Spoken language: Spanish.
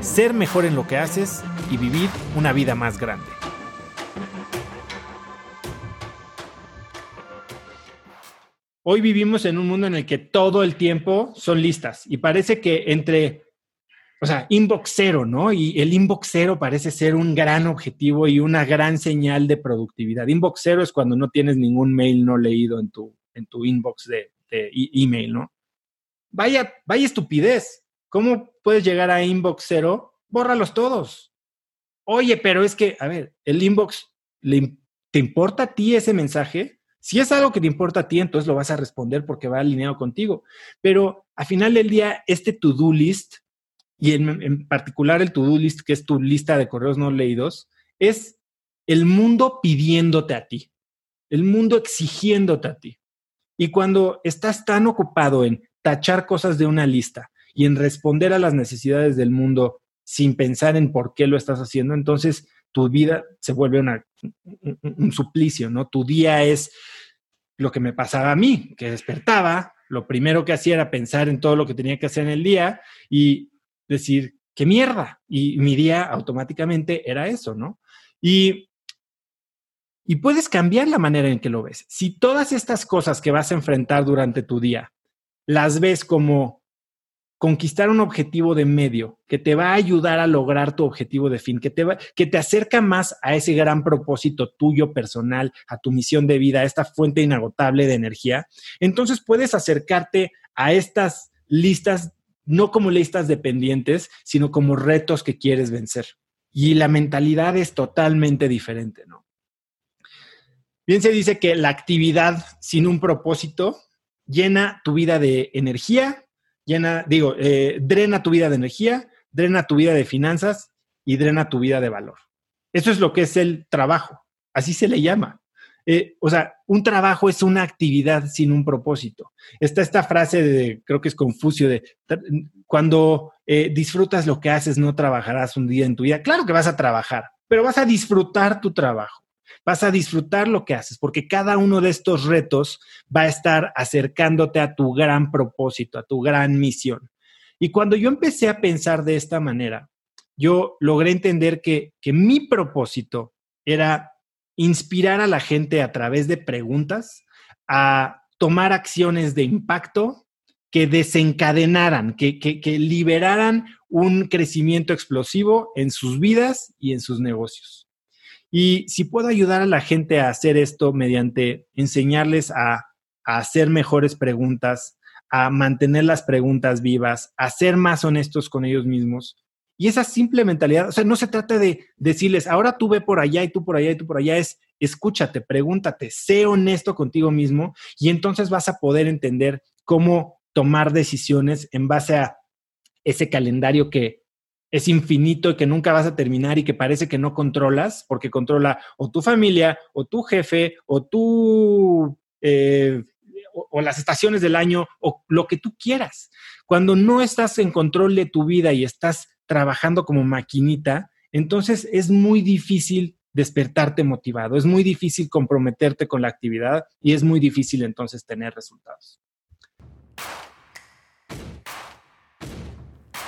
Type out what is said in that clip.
ser mejor en lo que haces y vivir una vida más grande. Hoy vivimos en un mundo en el que todo el tiempo son listas y parece que entre, o sea, inbox cero, ¿no? Y el inbox cero parece ser un gran objetivo y una gran señal de productividad. Inbox cero es cuando no tienes ningún mail no leído en tu, en tu inbox de, de email, ¿no? Vaya, vaya estupidez. ¿Cómo puedes llegar a inbox cero? Bórralos todos. Oye, pero es que, a ver, el inbox, ¿te importa a ti ese mensaje? Si es algo que te importa a ti, entonces lo vas a responder porque va alineado contigo. Pero al final del día, este to-do list, y en, en particular el to-do list, que es tu lista de correos no leídos, es el mundo pidiéndote a ti, el mundo exigiéndote a ti. Y cuando estás tan ocupado en tachar cosas de una lista y en responder a las necesidades del mundo sin pensar en por qué lo estás haciendo, entonces tu vida se vuelve una, un, suplicio, ¿no? Tu día es lo que me pasaba a mí, que despertaba, lo primero que hacía era pensar en todo lo que tenía que hacer en el día y decir, qué mierda. Y mi día automáticamente era eso, ¿no? Y, y puedes cambiar la manera en que lo ves. Si todas estas cosas que vas a enfrentar durante tu día las ves como conquistar un objetivo de medio que te va a ayudar a lograr tu objetivo de fin, que te, va, que te acerca más a ese gran propósito tuyo personal, a tu misión de vida, a esta fuente inagotable de energía, entonces puedes acercarte a estas listas no como listas dependientes, sino como retos que quieres vencer. Y la mentalidad es totalmente diferente, ¿no? Bien se dice que la actividad sin un propósito llena tu vida de energía, llena, digo, eh, drena tu vida de energía, drena tu vida de finanzas y drena tu vida de valor. Eso es lo que es el trabajo, así se le llama. Eh, o sea, un trabajo es una actividad sin un propósito. Está esta frase de, creo que es Confucio, de cuando eh, disfrutas lo que haces, no trabajarás un día en tu vida. Claro que vas a trabajar, pero vas a disfrutar tu trabajo vas a disfrutar lo que haces, porque cada uno de estos retos va a estar acercándote a tu gran propósito, a tu gran misión. Y cuando yo empecé a pensar de esta manera, yo logré entender que, que mi propósito era inspirar a la gente a través de preguntas a tomar acciones de impacto que desencadenaran, que, que, que, liberaran un crecimiento explosivo en sus vidas y en sus negocios. Y si puedo ayudar a la gente a hacer esto mediante enseñarles a, hacer mejores preguntas, a mantener las preguntas vivas, a ser más honestos con ellos mismos. Y esa simple mentalidad, o sea, no se trata de decirles, ahora tú ve por allá y tú por allá y tú por allá, es escúchate, pregúntate, sé honesto contigo mismo y entonces vas a poder entender cómo tomar decisiones en base a ese calendario que, es infinito y que nunca vas a terminar y que parece que no controlas, porque controla o tu familia, o tu jefe, o tu... Eh, o, o, las estaciones del año, o lo que tú quieras. Cuando no estás en control de tu vida y estás trabajando como maquinita, entonces es muy difícil despertarte motivado, es muy difícil comprometerte con la actividad y es muy difícil entonces tener resultados.